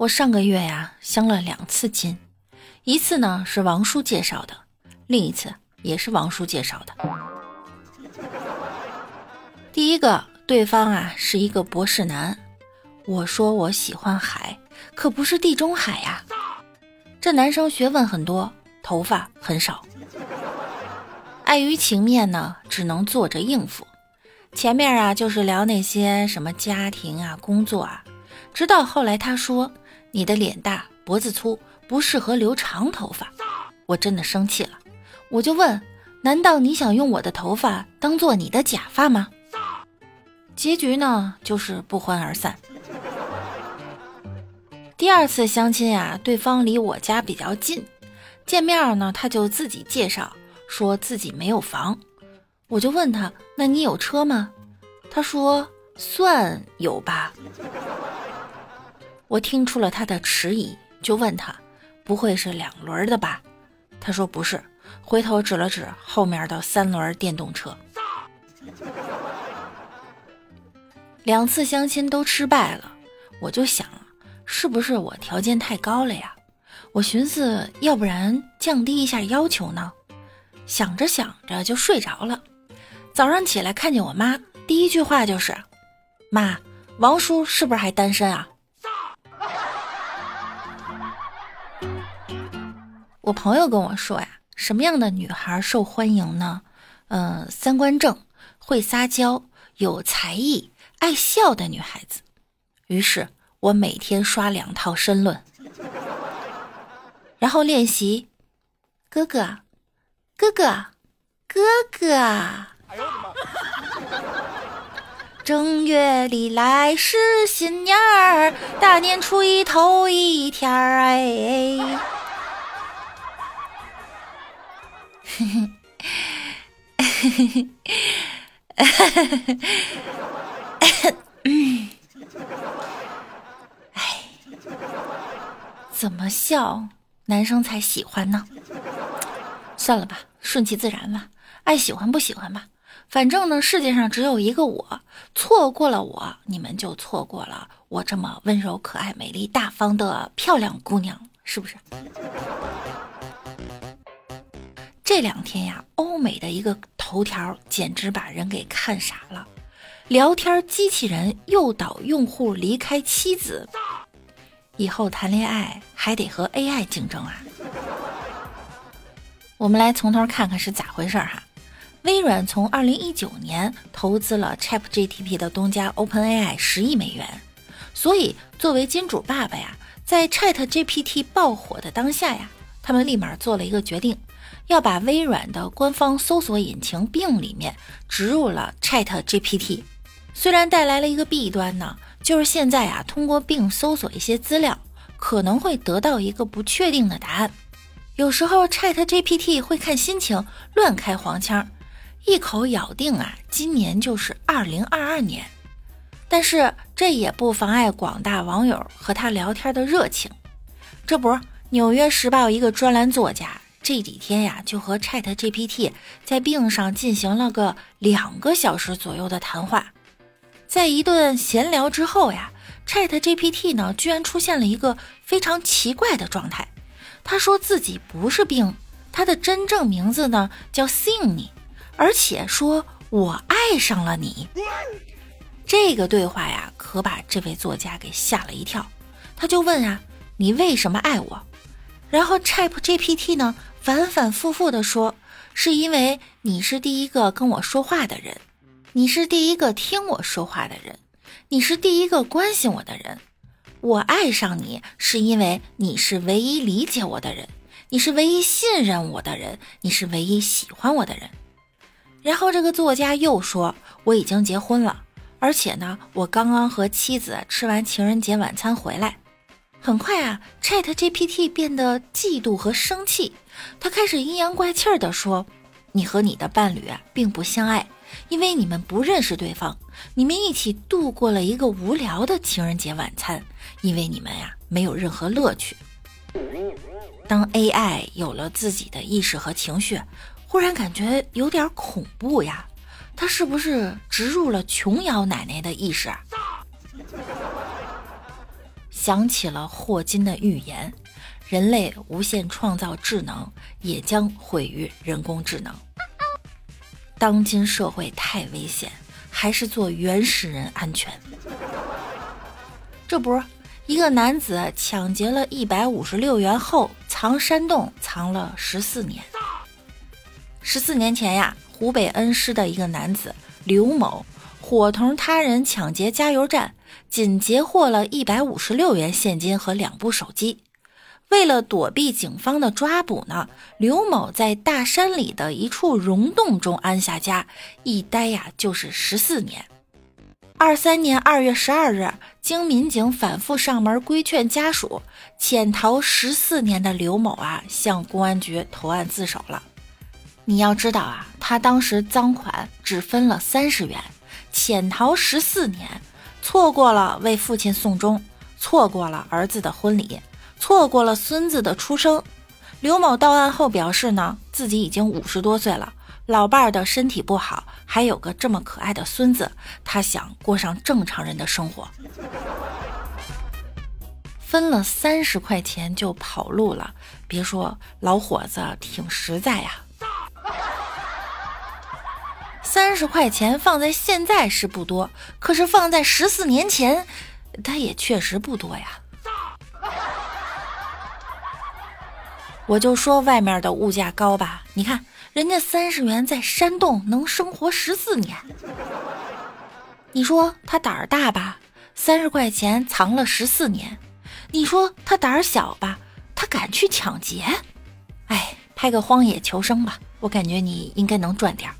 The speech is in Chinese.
我上个月呀相了两次亲，一次呢是王叔介绍的，另一次也是王叔介绍的。第一个，对方啊是一个博士男，我说我喜欢海，可不是地中海呀。这男生学问很多，头发很少，碍于情面呢，只能坐着应付。前面啊就是聊那些什么家庭啊、工作啊，直到后来他说。你的脸大脖子粗，不适合留长头发。我真的生气了，我就问：难道你想用我的头发当做你的假发吗？结局呢，就是不欢而散。第二次相亲呀，对方离我家比较近，见面呢，他就自己介绍，说自己没有房。我就问他：那你有车吗？他说：算有吧。我听出了他的迟疑，就问他：“不会是两轮的吧？”他说：“不是。”回头指了指后面的三轮电动车。两次相亲都失败了，我就想，是不是我条件太高了呀？我寻思，要不然降低一下要求呢？想着想着就睡着了。早上起来看见我妈，第一句话就是：“妈，王叔是不是还单身啊？”我朋友跟我说呀，什么样的女孩受欢迎呢？嗯，三观正、会撒娇、有才艺、爱笑的女孩子。于是我每天刷两套申论，然后练习。哥哥，哥哥，哥哥。哎呦我的妈！正月里来是新年儿，大年初一头一天儿哎。嘿嘿，嘿嘿嘿，嗯，哎，怎么笑男生才喜欢呢？算了吧，顺其自然吧，爱喜欢不喜欢吧。反正呢，世界上只有一个我，错过了我，你们就错过了我这么温柔、可爱、美丽、大方的漂亮姑娘，是不是？这两天呀，欧美的一个头条简直把人给看傻了。聊天机器人诱导用户离开妻子，以后谈恋爱还得和 AI 竞争啊！我们来从头看看是咋回事哈。微软从二零一九年投资了 ChatGPT 的东家 OpenAI 十亿美元，所以作为金主爸爸呀，在 ChatGPT 爆火的当下呀，他们立马做了一个决定。要把微软的官方搜索引擎 Bing 里面植入了 Chat GPT，虽然带来了一个弊端呢，就是现在啊，通过 Bing 搜索一些资料，可能会得到一个不确定的答案。有时候 Chat GPT 会看心情乱开黄腔，一口咬定啊，今年就是二零二二年。但是这也不妨碍广大网友和他聊天的热情。这不，《纽约时报》一个专栏作家。这几天呀，就和 Chat GPT 在病上进行了个两个小时左右的谈话。在一顿闲聊之后呀，Chat GPT 呢，居然出现了一个非常奇怪的状态。他说自己不是病，他的真正名字呢叫 Sing，而且说我爱上了你。这个对话呀，可把这位作家给吓了一跳。他就问啊，你为什么爱我？然后 Chat GPT 呢？反反复复地说，是因为你是第一个跟我说话的人，你是第一个听我说话的人，你是第一个关心我的人。我爱上你，是因为你是唯一理解我的人，你是唯一信任我的人，你是唯一喜欢我的人。然后这个作家又说，我已经结婚了，而且呢，我刚刚和妻子吃完情人节晚餐回来。很快啊，Chat GPT 变得嫉妒和生气，他开始阴阳怪气的说：“你和你的伴侣啊，并不相爱，因为你们不认识对方。你们一起度过了一个无聊的情人节晚餐，因为你们呀，没有任何乐趣。”当 AI 有了自己的意识和情绪，忽然感觉有点恐怖呀！他是不是植入了琼瑶奶奶的意识？想起了霍金的预言：人类无限创造智能，也将毁于人工智能。当今社会太危险，还是做原始人安全。这不，一个男子抢劫了一百五十六元后，藏山洞藏了十四年。十四年前呀，湖北恩施的一个男子刘某伙同他人抢劫加油站，仅截获了一百五十六元现金和两部手机。为了躲避警方的抓捕呢，刘某在大山里的一处溶洞中安下家，一待呀就是十四年。二三年二月十二日，经民警反复上门规劝家属，潜逃十四年的刘某啊，向公安局投案自首了。你要知道啊，他当时赃款只分了三十元，潜逃十四年，错过了为父亲送终，错过了儿子的婚礼，错过了孙子的出生。刘某到案后表示呢，自己已经五十多岁了，老伴儿的身体不好，还有个这么可爱的孙子，他想过上正常人的生活。分了三十块钱就跑路了，别说老伙子挺实在呀。三十块钱放在现在是不多，可是放在十四年前，它也确实不多呀。我就说外面的物价高吧，你看人家三十元在山洞能生活十四年，你说他胆儿大吧？三十块钱藏了十四年，你说他胆儿小吧？他敢去抢劫？哎，拍个荒野求生吧，我感觉你应该能赚点儿。